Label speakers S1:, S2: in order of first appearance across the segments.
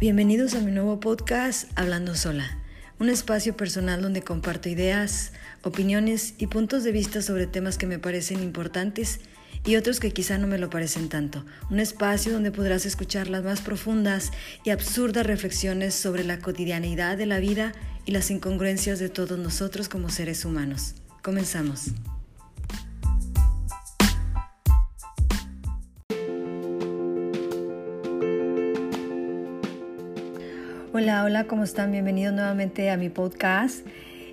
S1: Bienvenidos a mi nuevo podcast Hablando Sola, un espacio personal donde comparto ideas, opiniones y puntos de vista sobre temas que me parecen importantes y otros que quizá no me lo parecen tanto. Un espacio donde podrás escuchar las más profundas y absurdas reflexiones sobre la cotidianidad de la vida y las incongruencias de todos nosotros como seres humanos. Comenzamos. Hola, hola, ¿cómo están? Bienvenidos nuevamente a mi podcast.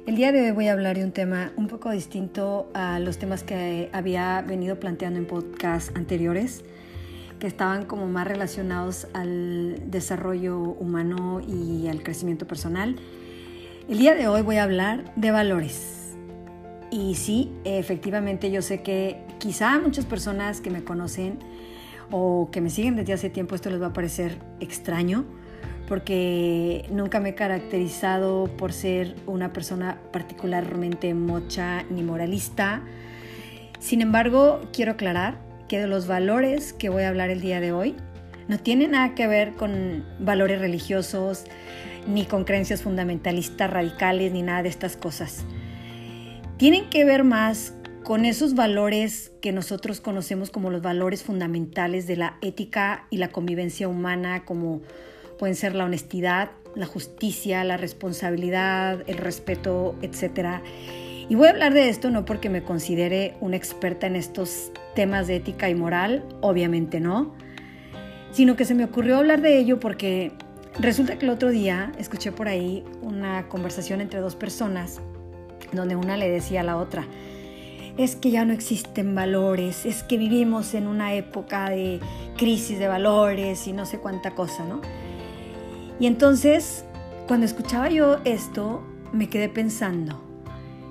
S1: El día de hoy voy a hablar de un tema un poco distinto a los temas que había venido planteando en podcasts anteriores, que estaban como más relacionados al desarrollo humano y al crecimiento personal. El día de hoy voy a hablar de valores. Y sí, efectivamente yo sé que quizá muchas personas que me conocen o que me siguen desde hace tiempo esto les va a parecer extraño, porque nunca me he caracterizado por ser una persona particularmente mocha ni moralista. Sin embargo, quiero aclarar que de los valores que voy a hablar el día de hoy no tienen nada que ver con valores religiosos, ni con creencias fundamentalistas radicales, ni nada de estas cosas. Tienen que ver más con esos valores que nosotros conocemos como los valores fundamentales de la ética y la convivencia humana, como Pueden ser la honestidad, la justicia, la responsabilidad, el respeto, etc. Y voy a hablar de esto no porque me considere una experta en estos temas de ética y moral, obviamente no, sino que se me ocurrió hablar de ello porque resulta que el otro día escuché por ahí una conversación entre dos personas donde una le decía a la otra, es que ya no existen valores, es que vivimos en una época de crisis de valores y no sé cuánta cosa, ¿no? Y entonces, cuando escuchaba yo esto, me quedé pensando,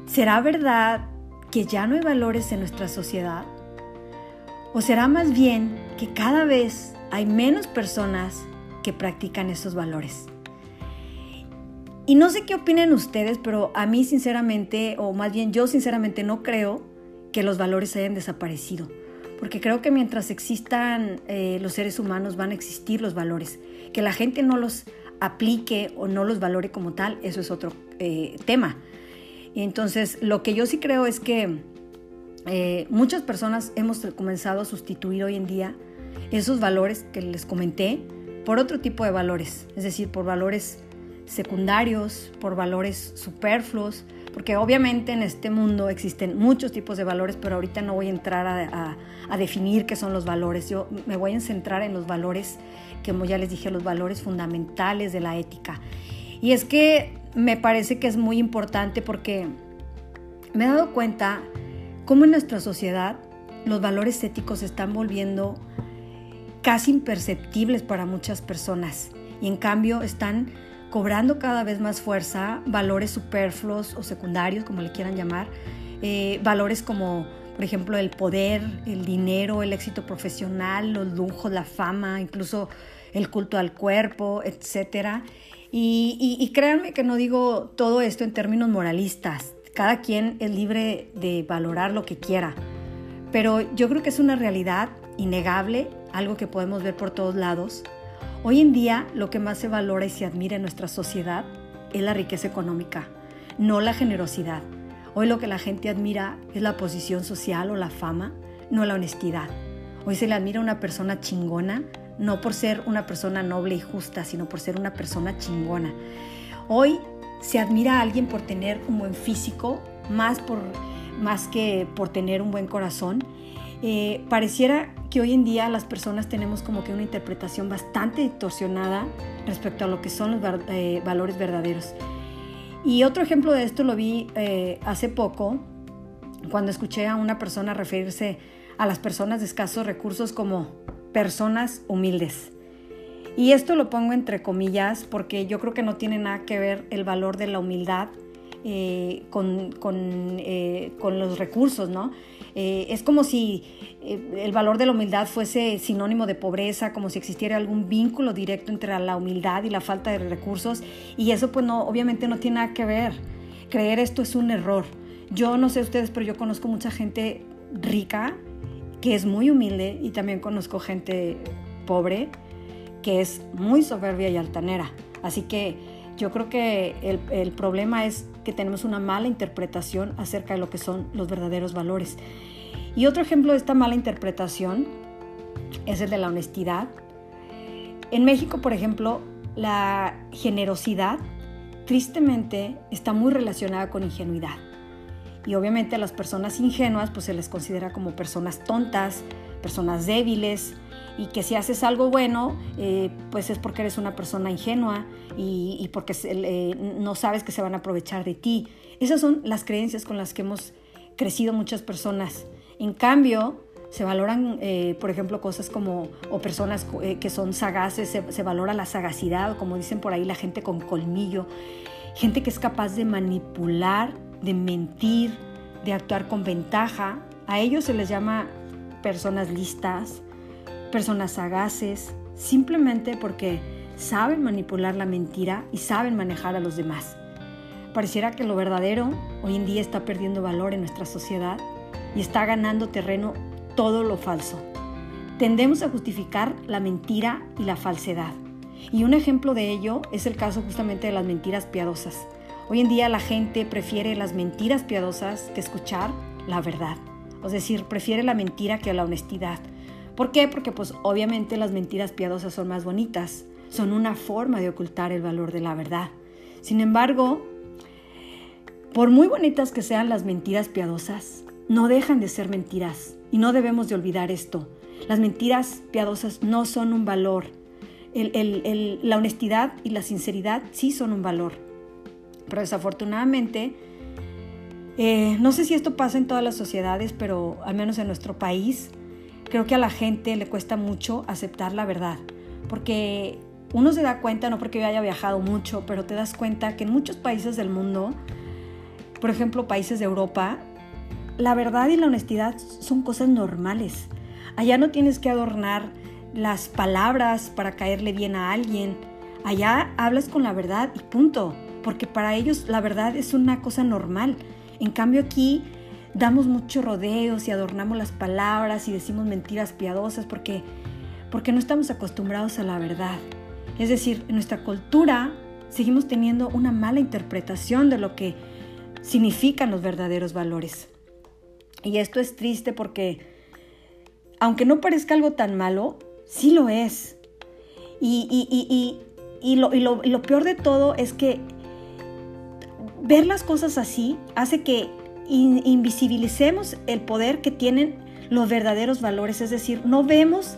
S1: ¿será verdad que ya no hay valores en nuestra sociedad? ¿O será más bien que cada vez hay menos personas que practican esos valores? Y no sé qué opinen ustedes, pero a mí sinceramente, o más bien yo sinceramente no creo que los valores hayan desaparecido, porque creo que mientras existan eh, los seres humanos van a existir los valores que la gente no los aplique o no los valore como tal, eso es otro eh, tema. Y entonces, lo que yo sí creo es que eh, muchas personas hemos comenzado a sustituir hoy en día esos valores que les comenté por otro tipo de valores, es decir, por valores secundarios, por valores superfluos, porque obviamente en este mundo existen muchos tipos de valores, pero ahorita no voy a entrar a, definir qué son los valores, yo me voy a centrar en los valores, que como ya les dije, los valores fundamentales de la ética. Y es que me parece que es muy importante porque me he dado cuenta cómo en nuestra sociedad los valores éticos se están volviendo casi imperceptibles para muchas personas y en cambio están cobrando cada vez más fuerza valores superfluos o secundarios, como le quieran llamar, eh, valores como, por ejemplo, el poder, el dinero, el éxito profesional, los lujos, la fama, incluso el culto al cuerpo, etc. Y, y créanme que no digo todo esto en términos moralistas. Cada quien es libre de valorar lo que quiera. Pero yo creo que es una realidad innegable, algo que podemos ver por todos lados, Hoy en día lo que más se valora y se admira en nuestra sociedad es la riqueza económica, no la generosidad. Hoy lo que la gente admira es la posición social o la fama, no la honestidad. Hoy se le admira a una persona chingona, no por ser una persona noble y justa, sino por ser una persona chingona. Hoy se admira a alguien por tener un buen físico, más, por, más que por tener un buen corazón. Eh, pareciera que hoy en día las personas tenemos como que una interpretación bastante distorsionada respecto a lo que son los eh, valores verdaderos. Y otro ejemplo de esto lo vi eh, hace poco, cuando escuché a una persona referirse a las personas de escasos recursos como personas humildes. Y esto lo pongo entre comillas porque yo creo que no tiene nada que ver el valor de la humildad eh, con, con, con, los recursos, ¿no? Eh, es como si eh, el valor de la humildad fuese sinónimo de pobreza, como si existiera algún vínculo directo entre la humildad y la falta de recursos. Y eso pues no, obviamente no tiene nada que ver. Creer esto es un error. Yo no sé ustedes, pero yo conozco mucha gente rica que es muy humilde y también conozco gente pobre que es muy soberbia y altanera. Así que yo creo que el, problema es que tenemos una mala interpretación acerca de lo que son los verdaderos valores. Y otro ejemplo de esta mala interpretación es el de la honestidad. En México, por ejemplo, la generosidad tristemente está muy relacionada con ingenuidad. Y obviamente a las personas ingenuas pues se les considera como personas tontas, personas débiles, y que si haces algo bueno, eh, pues es porque eres una persona ingenua y, porque no sabes que se van a aprovechar de ti. Esas son las creencias con las que hemos crecido muchas personas. En cambio, se valoran, eh, por ejemplo, cosas como, o personas eh, que son sagaces, se, valora la sagacidad, como dicen por ahí, la gente con colmillo, gente que es capaz de manipular, de mentir, de actuar con ventaja. A ellos se les llama personas listas, personas sagaces, simplemente porque saben manipular la mentira y saben manejar a los demás. Pareciera que lo verdadero hoy en día está perdiendo valor en nuestra sociedad y está ganando terreno todo lo falso. Tendemos a justificar la mentira y la falsedad. Y un ejemplo de ello es el caso justamente de las mentiras piadosas. Hoy en día la gente prefiere las mentiras piadosas que escuchar la verdad. Es decir, prefiere la mentira que la honestidad. ¿Por qué? Porque pues obviamente las mentiras piadosas son más bonitas, son una forma de ocultar el valor de la verdad. Sin embargo, por muy bonitas que sean las mentiras piadosas, no dejan de ser mentiras y no debemos de olvidar esto. Las mentiras piadosas no son un valor. la honestidad y la sinceridad sí son un valor. Pero desafortunadamente, eh, no sé si esto pasa en todas las sociedades, pero al menos en nuestro país, creo que a la gente le cuesta mucho aceptar la verdad. Porque uno se da cuenta, no porque yo haya viajado mucho, pero te das cuenta que en muchos países del mundo, por ejemplo países de Europa, la verdad y la honestidad son cosas normales. Allá no tienes que adornar las palabras para caerle bien a alguien. Allá hablas con la verdad y punto, porque para ellos la verdad es una cosa normal. En cambio aquí damos muchos rodeos y adornamos las palabras y decimos mentiras piadosas porque, porque no estamos acostumbrados a la verdad. Es decir, en nuestra cultura seguimos teniendo una mala interpretación de lo que significan los verdaderos valores. Y esto es triste porque, aunque no parezca algo tan malo, sí lo es. Y, lo, peor de todo es que ver las cosas así hace que invisibilicemos el poder que tienen los verdaderos valores. Es decir, no vemos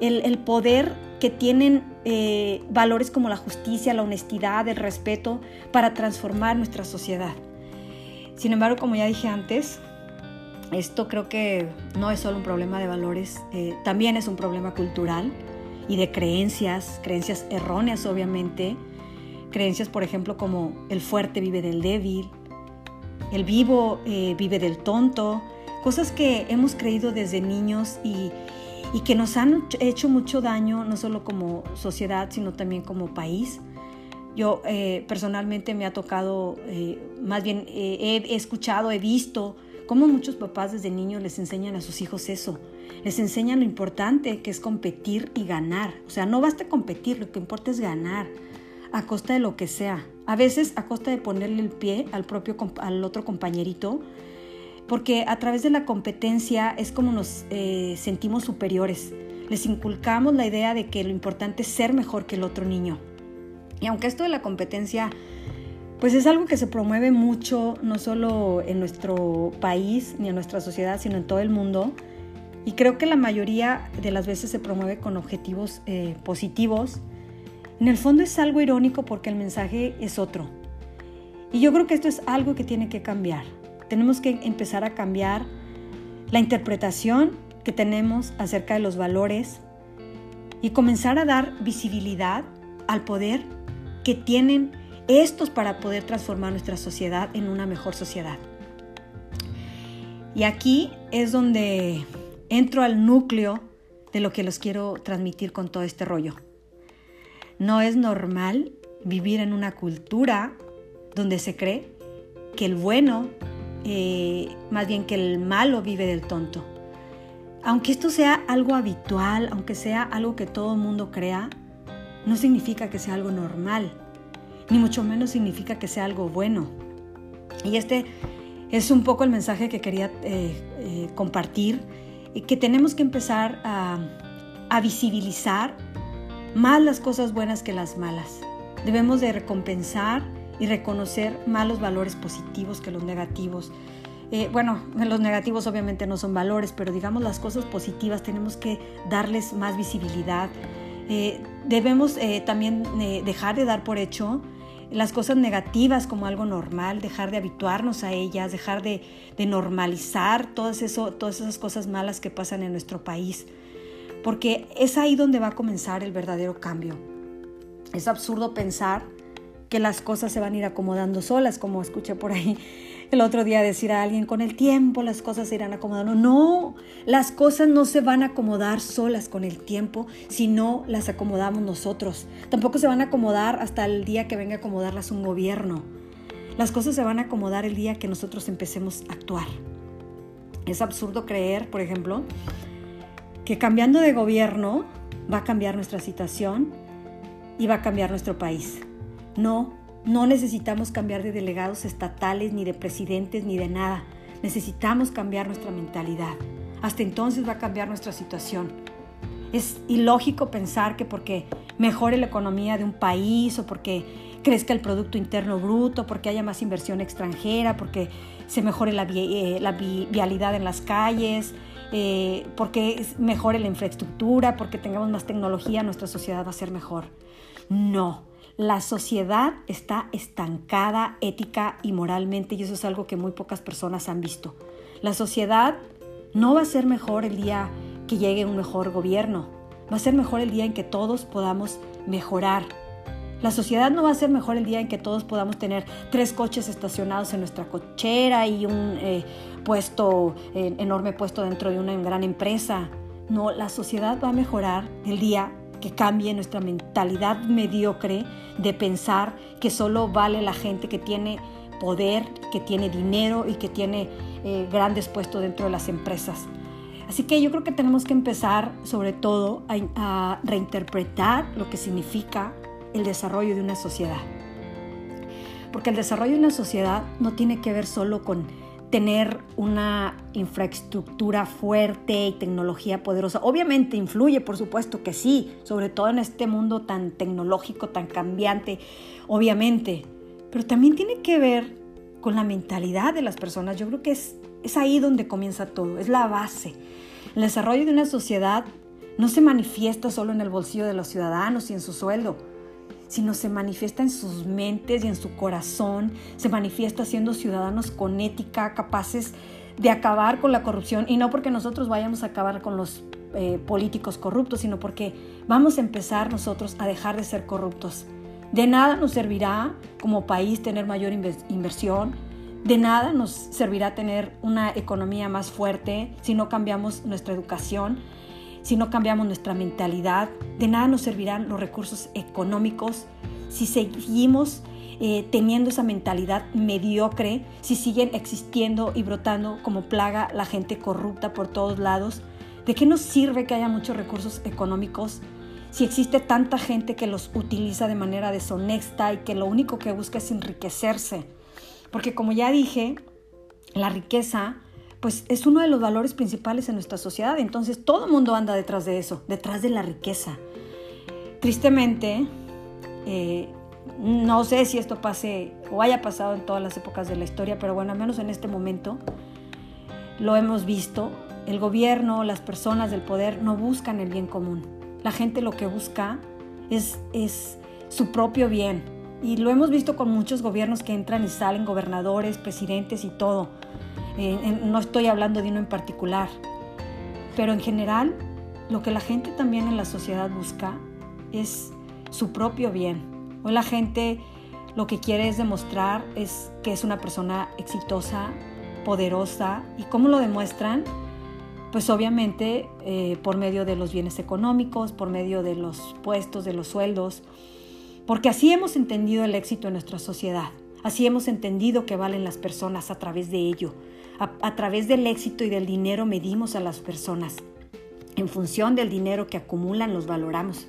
S1: el, poder que tienen eh, valores como la justicia, la honestidad, el respeto para transformar nuestra sociedad. Sin embargo, como ya dije antes, esto creo que no es solo un problema de valores, eh, también es un problema cultural y de creencias, creencias erróneas obviamente, creencias por ejemplo como el fuerte vive del débil, el vivo eh, vive del tonto, cosas que hemos creído desde niños y, que nos han hecho mucho daño, no solo como sociedad, sino también como país. Yo eh, personalmente me ha tocado, más bien he escuchado, he visto, Cómo muchos papás desde niños les enseñan a sus hijos eso. Les enseñan lo importante que es competir y ganar. O sea, no basta competir, lo que importa es ganar a costa de lo que sea. A veces a costa de ponerle el pie al propio al otro compañerito, porque a través de la competencia es como nos eh, sentimos superiores. Les inculcamos la idea de que lo importante es ser mejor que el otro niño. Y aunque esto de la competencia pues es algo que se promueve mucho, no solo en nuestro país ni en nuestra sociedad, sino en todo el mundo. Y creo que la mayoría de las veces se promueve con objetivos eh, positivos. En el fondo es algo irónico porque el mensaje es otro. Y yo creo que esto es algo que tiene que cambiar. Tenemos que empezar a cambiar la interpretación que tenemos acerca de los valores y comenzar a dar visibilidad al poder que tienen estos para poder transformar nuestra sociedad en una mejor sociedad. Y aquí es donde entro al núcleo de lo que los quiero transmitir con todo este rollo. No es normal vivir en una cultura donde se cree que el bueno, eh, más bien que el malo vive del tonto. Aunque esto sea algo habitual, aunque sea algo que todo el mundo crea, no significa que sea algo normal, ni mucho menos significa que sea algo bueno. Y este es un poco el mensaje que quería eh, eh, compartir, que tenemos que empezar a, a visibilizar más las cosas buenas que las malas. Debemos de recompensar y reconocer más los valores positivos que los negativos. Eh, bueno, los negativos obviamente no son valores, pero digamos las cosas positivas tenemos que darles más visibilidad. Eh, debemos eh, también dejar de dar por hecho las cosas negativas como algo normal, dejar de habituarnos a ellas, dejar de, normalizar todas, esas cosas malas que pasan en nuestro país, porque es ahí donde va a comenzar el verdadero cambio. Es absurdo pensar que las cosas se van a ir acomodando solas, como escuché por ahí el otro día decir a alguien, con el tiempo las cosas se irán acomodando. No, las cosas no se van a acomodar solas con el tiempo si no las acomodamos nosotros. Tampoco se van a acomodar hasta el día que venga a acomodarlas un gobierno. Las cosas se van a acomodar el día que nosotros empecemos a actuar. Es absurdo creer, por ejemplo, que cambiando de gobierno va a cambiar nuestra situación y va a cambiar nuestro país. No, no necesitamos cambiar de delegados estatales, ni de presidentes, ni de nada. Necesitamos cambiar nuestra mentalidad. Hasta entonces va a cambiar nuestra situación. Es ilógico pensar que porque mejore la economía de un país o porque crezca el Producto Interno Bruto, porque haya más inversión extranjera, porque se mejore la, eh, vialidad en las calles, eh, porque mejore la infraestructura, porque tengamos más tecnología, nuestra sociedad va a ser mejor. No, la sociedad está estancada ética y moralmente y eso es algo que muy pocas personas han visto. La sociedad no va a ser mejor el día que llegue un mejor gobierno, va a ser mejor el día en que todos podamos mejorar. La sociedad no va a ser mejor el día en que todos podamos tener tres coches estacionados en nuestra cochera y un eh, puesto, eh, enorme puesto dentro de una gran empresa. No, la sociedad va a mejorar el día que cambie nuestra mentalidad mediocre de pensar que solo vale la gente que tiene poder, que tiene dinero y que tiene eh, grandes puestos dentro de las empresas. Así que yo creo que tenemos que empezar sobre todo a, a reinterpretar lo que significa el desarrollo de una sociedad. Porque el desarrollo de una sociedad no tiene que ver solo con tener una infraestructura fuerte y tecnología poderosa. Obviamente influye, por supuesto que sí, sobre todo en este mundo tan tecnológico, tan cambiante, obviamente, pero también tiene que ver con la mentalidad de las personas. Yo creo que es, es ahí donde comienza todo, es la base. El desarrollo de una sociedad no se manifiesta solo en el bolsillo de los ciudadanos y en su sueldo sino se manifiesta en sus mentes y en su corazón, se manifiesta siendo ciudadanos con ética, capaces de acabar con la corrupción, y no porque nosotros vayamos a acabar con los eh, políticos corruptos, sino porque vamos a empezar nosotros a dejar de ser corruptos. De nada nos servirá como país tener mayor inversión, de nada nos servirá tener una economía más fuerte si no cambiamos nuestra educación, si no cambiamos nuestra mentalidad, de nada nos servirán los recursos económicos si seguimos eh, teniendo esa mentalidad mediocre, si siguen existiendo y brotando como plaga la gente corrupta por todos lados. ¿De qué nos sirve que haya muchos recursos económicos si existe tanta gente que los utiliza de manera deshonesta y que lo único que busca es enriquecerse? Porque como ya dije, la riqueza pues es uno de los valores principales en nuestra sociedad. Entonces todo el mundo anda detrás de eso, detrás de la riqueza. Tristemente, eh, no sé si esto pase o haya pasado en todas las épocas de la historia, pero bueno, al menos en este momento lo hemos visto. El gobierno, las personas del poder no buscan el bien común. La gente lo que busca es, es su propio bien. Y lo hemos visto con muchos gobiernos que entran y salen, gobernadores, presidentes y todo no estoy hablando de uno en particular, pero en general lo que la gente también en la sociedad busca es su propio bien. Hoy la gente lo que quiere es demostrar es que es una persona exitosa, poderosa. ¿Y cómo lo demuestran? Pues obviamente eh, por medio de los bienes económicos, por medio de los puestos, de los sueldos, porque así hemos entendido el éxito en nuestra sociedad, así hemos entendido que valen las personas a través de ello, a, través del éxito y del dinero medimos a las personas. En función del dinero que acumulan los valoramos.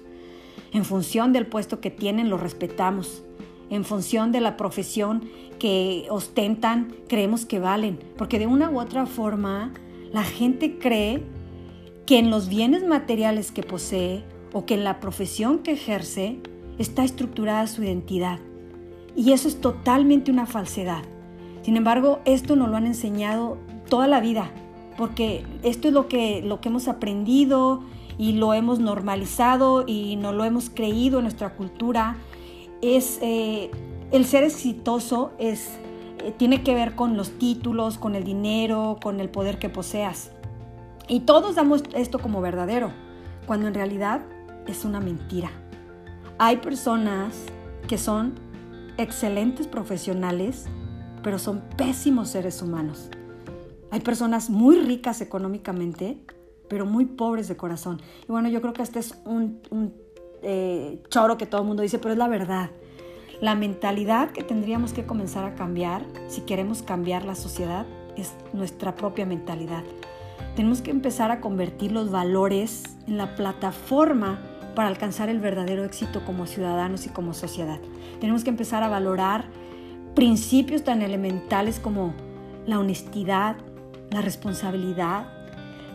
S1: En función del puesto que tienen, los respetamos. En función de la profesión que ostentan, creemos que valen. Porque de una u otra forma, la gente cree que en los bienes materiales que posee o que en la profesión que ejerce está estructurada su identidad. Y eso es totalmente una falsedad. Sin embargo, esto nos lo han enseñado toda la vida, porque esto es lo que, lo que hemos aprendido y lo hemos normalizado y no lo hemos creído en nuestra cultura. Es, eh, el ser exitoso es, eh, tiene que ver con los títulos, con el dinero, con el poder que poseas. Y todos damos esto como verdadero, cuando en realidad es una mentira. Hay personas que son excelentes profesionales, pero son pésimos seres humanos. Hay personas muy ricas económicamente, pero muy pobres de corazón. Y bueno, yo creo que este es un, eh, choro que todo el mundo dice, pero es la verdad. La mentalidad que tendríamos que comenzar a cambiar si queremos cambiar la sociedad es nuestra propia mentalidad. Tenemos que empezar a convertir los valores en la plataforma para alcanzar el verdadero éxito como ciudadanos y como sociedad. Tenemos que empezar a valorar principios tan elementales como la honestidad, la responsabilidad,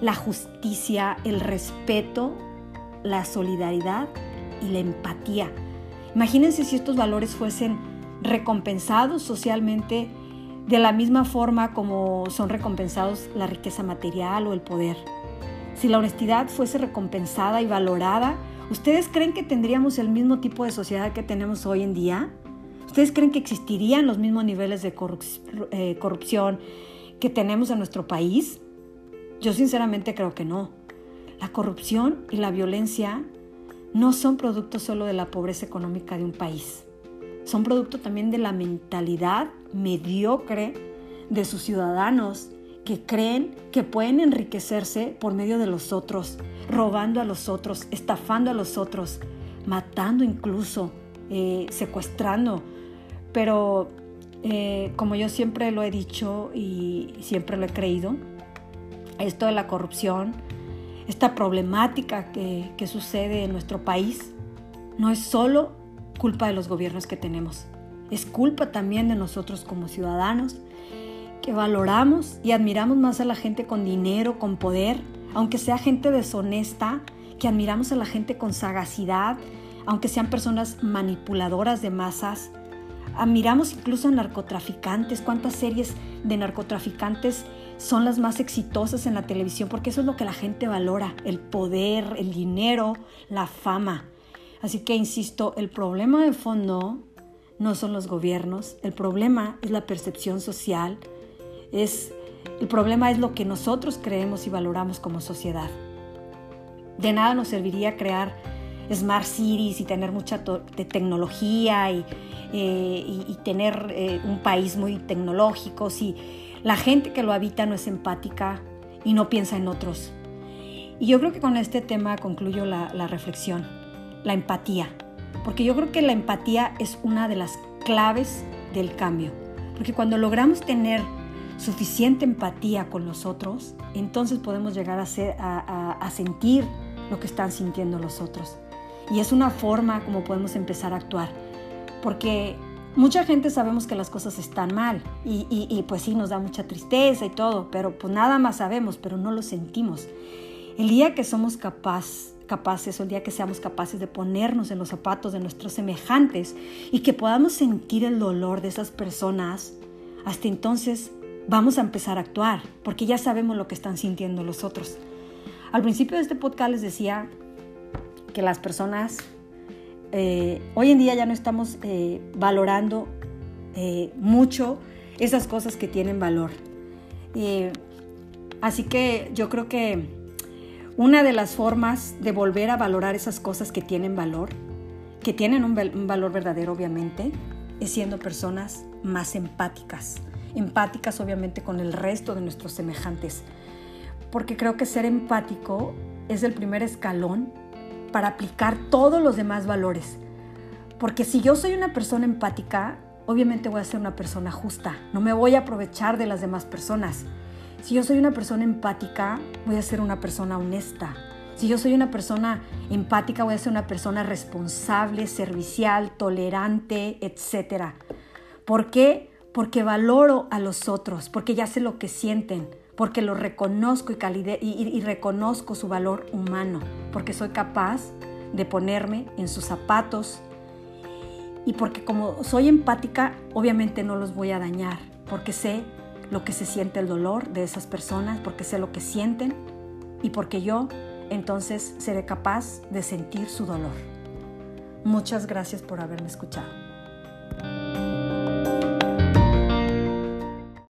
S1: la justicia, el respeto, la solidaridad y la empatía. Imagínense si estos valores fuesen recompensados socialmente de la misma forma como son recompensados la riqueza material o el poder. Si la honestidad fuese recompensada y valorada, ¿ustedes creen que tendríamos el mismo tipo de sociedad que tenemos hoy en día? ¿Ustedes creen que existirían los mismos niveles de eh, corrupción que tenemos en nuestro país? Yo sinceramente creo que no. La corrupción y la violencia no son producto solo de la pobreza económica de un país. Son producto también de la mentalidad mediocre de sus ciudadanos que creen que pueden enriquecerse por medio de los otros, robando a los otros, estafando a los otros, matando incluso, eh, secuestrando. Pero eh, como yo siempre lo he dicho y siempre lo he creído, esto de la corrupción, esta problemática que, que sucede en nuestro país, no es solo culpa de los gobiernos que tenemos, es culpa también de nosotros como ciudadanos que valoramos y admiramos más a la gente con dinero, con poder, aunque sea gente deshonesta, que admiramos a la gente con sagacidad, aunque sean personas manipuladoras de masas. Admiramos incluso a narcotraficantes, cuántas series de narcotraficantes son las más exitosas en la televisión, porque eso es lo que la gente valora, el poder, el dinero, la fama. Así que, insisto, el problema de fondo no son los gobiernos, el problema es la percepción social, es, el problema es lo que nosotros creemos y valoramos como sociedad. De nada nos serviría crear smart cities y tener mucha tecnología y, eh, tener eh, un país muy tecnológico si la gente que lo habita no es empática y no piensa en otros. Y yo creo que con este tema concluyo la reflexión, la empatía, porque yo creo que la empatía es una de las claves del cambio, porque cuando logramos tener suficiente empatía con los otros, entonces podemos llegar a, sentir lo que están sintiendo los otros. Y es una forma como podemos empezar a actuar. Porque mucha gente sabemos que las cosas están mal y, pues sí, nos da mucha tristeza y todo, pero pues nada más sabemos, pero no lo sentimos. El día que somos capaz, capaces, o el día que seamos capaces de ponernos en los zapatos de nuestros semejantes y que podamos sentir el dolor de esas personas, hasta entonces vamos a empezar a actuar, porque ya sabemos lo que están sintiendo los otros. Al principio de este podcast les decía que las personas eh, hoy en día ya no estamos eh, valorando eh, mucho esas cosas que tienen valor. así que yo creo que una de las formas de volver a valorar esas cosas que tienen valor, que tienen un valor verdadero obviamente, es siendo personas más empáticas empáticas obviamente con el resto de nuestros semejantes, porque creo que ser empático es el primer escalón para aplicar todos los demás valores. Porque si yo soy una persona empática, obviamente voy a ser una persona justa, no me voy a aprovechar de las demás personas. Si yo soy una persona empática, voy a ser una persona honesta. Si yo soy una persona empática, voy a ser una persona responsable, servicial, tolerante, etc. ¿Por qué? Porque valoro a los otros, porque ya sé lo que sienten, porque lo reconozco y, y, reconozco su valor humano, porque soy capaz de ponerme en sus zapatos y porque como soy empática, obviamente no los voy a dañar, porque sé lo que se siente el dolor de esas personas, porque sé lo que sienten y porque yo entonces seré capaz de sentir su dolor. Muchas gracias por haberme escuchado.